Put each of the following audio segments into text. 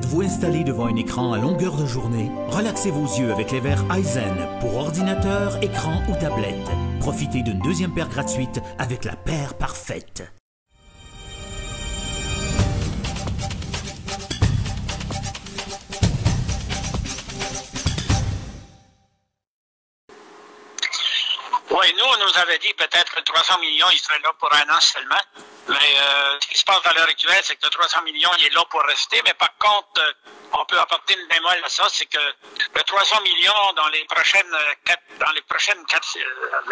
Êtes-vous installé devant un écran à longueur de journée? Relaxez vos yeux avec les verres Eisen pour ordinateur, écran ou tablette. Profitez d'une deuxième paire gratuite avec la paire parfaite. Oui, nous, on nous avait dit peut-être que 300 millions, il serait là pour un an seulement. Mais euh, ce qui se passe à l'heure actuelle, c'est que le 300 millions, il est là pour rester. Mais par contre, euh, on peut apporter une bémol à ça, c'est que le 300 millions dans les prochaines euh, quatre, dans les prochaines quatre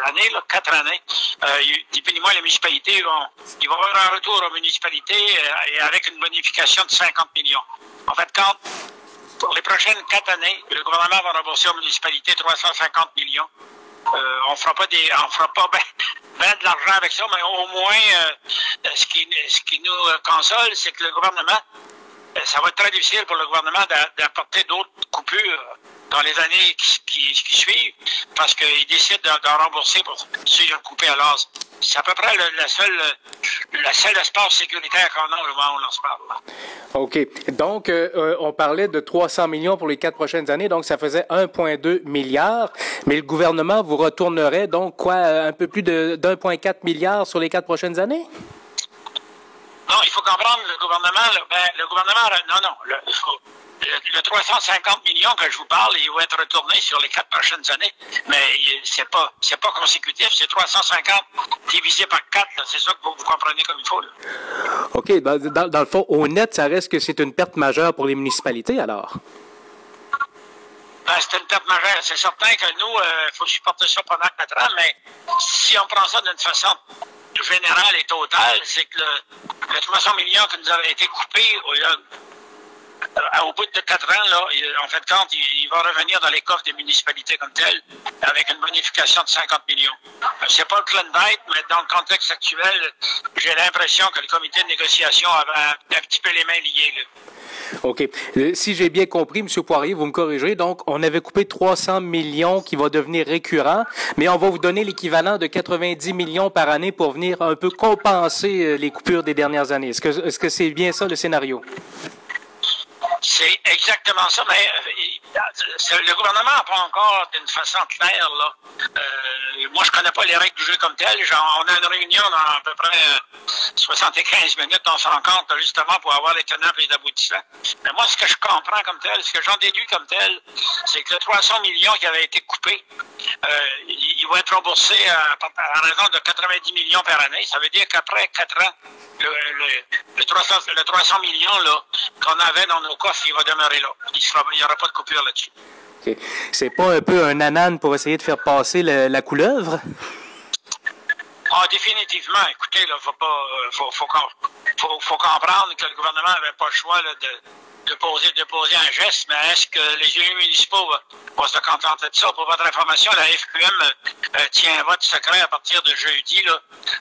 années, quatre années, euh, les municipalités vont, ils vont avoir un retour aux municipalités et avec une bonification de 50 millions. En fait, quand pour les prochaines quatre années, le gouvernement va rembourser aux municipalités 350 millions. Euh, on fera pas des, on fera pas ben, ben de l'argent avec ça, mais au moins, euh, ce qui, ce qui nous euh, console, c'est que le gouvernement, euh, ça va être très difficile pour le gouvernement d'a- d'apporter d'autres coupures dans les années qui, qui- qui suivent, parce qu'il décide d'en d'en rembourser pour ceux qui ont coupé à l'os. C'est à peu près le, la seule, la seule espace sécuritaire qu'on a au moment où on se parle. OK. Donc, euh, euh, on parlait de 300 millions pour les quatre prochaines années, donc ça faisait 1,2 milliard. Mais le gouvernement vous retournerait donc quoi, un peu plus de- d'1,4 milliard sur les quatre prochaines années? Non, il faut comprendre le gouvernement. là, ben, le gouvernement, non, non. Le, il faut- le- le 350 millions que je vous parle, il va être retourné sur les quatre prochaines années, mais c'est pas, c'est pas consécutif. C'est 350 divisé par 4. C'est ça que vous, vous comprenez comme il faut. Là. OK. ben, Dans, dans le fond, au net, ça reste que c'est une perte majeure pour les municipalités, alors? Ben, c'est une perte majeure. C'est certain que nous, il faut supporter ça pendant 4 ans, mais si on prend ça d'une façon générale et totale, c'est que le, le 300 millions qui nous avait été coupé, au lieu- euh, au bout de quatre ans, là, en fait, compte, il, va revenir dans les coffres des municipalités comme telles, avec une bonification de 50 millions. Euh, C'est pas le Klondike, mais dans le contexte actuel, j'ai l'impression que le comité de négociation avait un, petit peu les mains liées. Là. OK. Euh, Si j'ai bien compris, M. Poirier, vous me corrigerez. Donc, on avait coupé 300 millions qui va devenir récurrent, mais on va vous donner l'équivalent de 90 millions par année pour venir un peu compenser euh, les coupures des dernières années. Est-ce que c'est bien ça le scénario? C'est exactement ça, mais euh, c'est- le gouvernement n'a pas encore d'une façon claire. Là. Euh, moi, je connais pas les règles du jeu comme telles. Genre, on a une réunion dans à peu près euh, 75 minutes, on se rencontre justement pour avoir les tenants et les aboutissants. Mais moi, ce que je comprends comme tel, ce que j'en déduis comme tel, c'est que le 300 millions qui avait été coupé, euh, il va être remboursé à, à raison de 90 millions par année. Ça veut dire qu'après 4 ans, le, le, le 300, le 300 millions là, qu'on avait dans nos coffres, il va demeurer là. Il n'y aura pas de coupure là-dessus. OK. C'est pas un peu un anane pour essayer de faire passer le- la couleuvre? Ah, définitivement. Écoutez, là, faut pas, euh, faut, faut, faut, faut comprendre que le gouvernement n'avait pas le choix de, de poser, de poser un geste, mais est-ce que les élus municipaux vont, vont se contenter de ça? Pour votre information, la FQM euh, euh, tient un vote secret à partir de jeudi,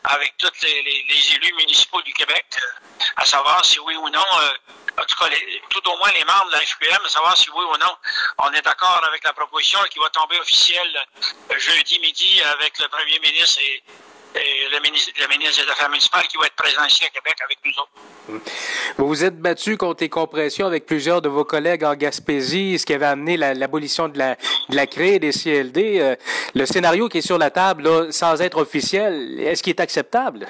avec tous les, élus municipaux du Québec, euh, à savoir si oui ou non, euh, en tout cas, les- tout au moins les membres de la FQM, à savoir si oui ou non, on est d'accord avec la proposition qui va tomber officielle euh, jeudi midi avec le premier ministre et et le ministre, le ministre des Affaires municipales qui va être présent ici à Québec avec nous autres. Vous vous êtes battu contre les compressions avec plusieurs de vos collègues en Gaspésie, ce qui avait amené la- l'abolition de la, de la CRE des CLD. Euh, le scénario qui est sur la table, là, sans être officiel, est-ce qu'il est acceptable?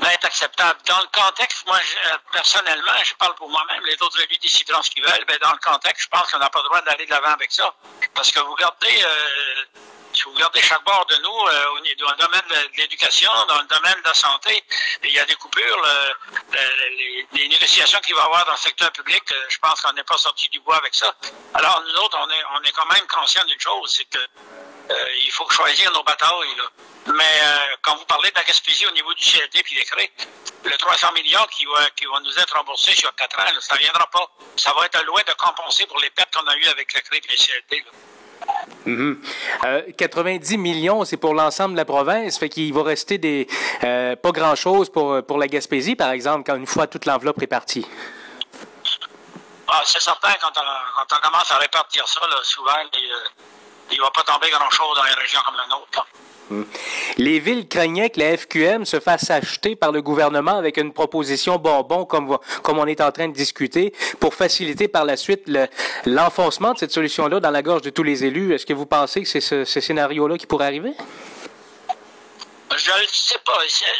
Ben, est acceptable. Dans le contexte, moi, je- euh, personnellement, je parle pour moi-même, les autres élus décideront ce qu'ils veulent, mais dans le contexte, je pense qu'on n'a pas le droit d'aller de l'avant avec ça. Parce que vous regardez, euh, si vous regardez chaque bord de nous, euh, ni- dans le domaine de l'éducation, dans le domaine de la santé, il y a des coupures. le- le- les, négociations qu'il va y avoir dans le secteur public, euh, je pense qu'on n'est pas sorti du bois avec ça. Alors, nous autres, on est, on est quand même conscients d'une chose, c'est que euh, il faut choisir nos batailles. Mais euh, quand vous parlez de la Gaspésie au niveau du CLD puis des crés, le 300 millions qui va, qui nous être remboursés sur 4 ans, ça ne viendra pas. Ça va être loin de compenser pour les pertes qu'on a eues avec le cré et les CLD. Mhm. Euh, 90 millions, c'est pour l'ensemble de la province, fait qu'il va rester des euh, pas grand-chose pour, pour la Gaspésie, par exemple, quand une fois toute l'enveloppe est partie. Ah, c'est certain, quand on, quand on commence à répartir ça, là, souvent, il ne va pas tomber grand-chose dans les régions comme la nôtre. Les villes craignaient que la FQM se fasse acheter par le gouvernement avec une proposition bonbon comme, comme on est en train de discuter pour faciliter par la suite l'enfoncement de cette solution-là dans la gorge de tous les élus. Est-ce que vous pensez que c'est ce, scénario-là qui pourrait arriver? Je ne sais pas.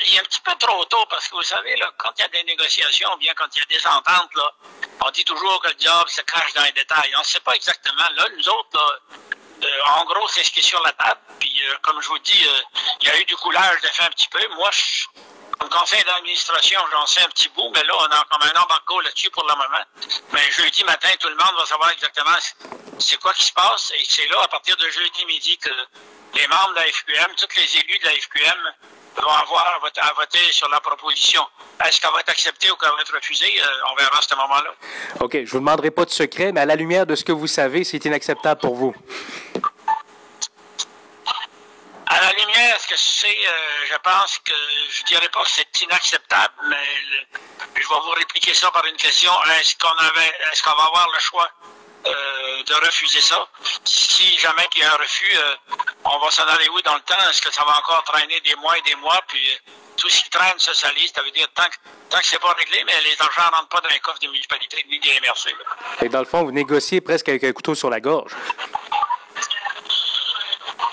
Il est un petit peu trop tôt parce que vous savez, là, quand il y a des négociations, bien quand il y a des ententes, là, on dit toujours que le diable se cache dans les détails. On ne sait pas exactement. Là, nous autres, là, en gros, c'est ce qui est sur la table. Puis, euh, comme je vous dis, euh, il y a eu du coulage de fait un petit peu. Moi, je, comme conseil d'administration, j'en sais un petit bout, mais là, on a comme un embargo là-dessus pour le moment. Mais jeudi matin, tout le monde va savoir exactement c'est quoi qui se passe. Et c'est là, à partir de jeudi midi, que les membres de la FQM, tous les élus de la FQM vont avoir à voter, sur la proposition. Est-ce qu'elle va être acceptée ou qu'elle va être refusée? on verra à ce moment-là. OK. Je vous demanderai pas de secret, mais à la lumière de ce que vous savez, c'est inacceptable pour vous. À la euh, je pense que je dirais pas que c'est inacceptable, mais je vais vous répliquer ça par une question. Est-ce qu'on avait, est-ce qu'on va avoir le choix euh, de refuser ça? Si jamais il y a un refus, euh, on va s'en aller où dans le temps? Est-ce que ça va encore traîner des mois et des mois? Puis tout ce qui traîne se salisse, ça veut dire tant que, tant que c'est pas réglé, mais les argents ne rentrent pas dans les coffres des municipalités ni des MRC. Et dans le fond, vous négociez presque avec un couteau sur la gorge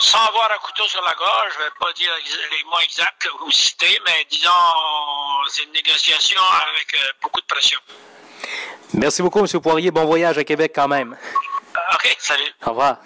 sans avoir un couteau sur la gorge, je ne vais pas dire les mots exacts que vous citez, mais disons, c'est une négociation avec euh, beaucoup de pression. Merci beaucoup, M. Poirier. Bon voyage à Québec quand même. OK, salut. Au revoir.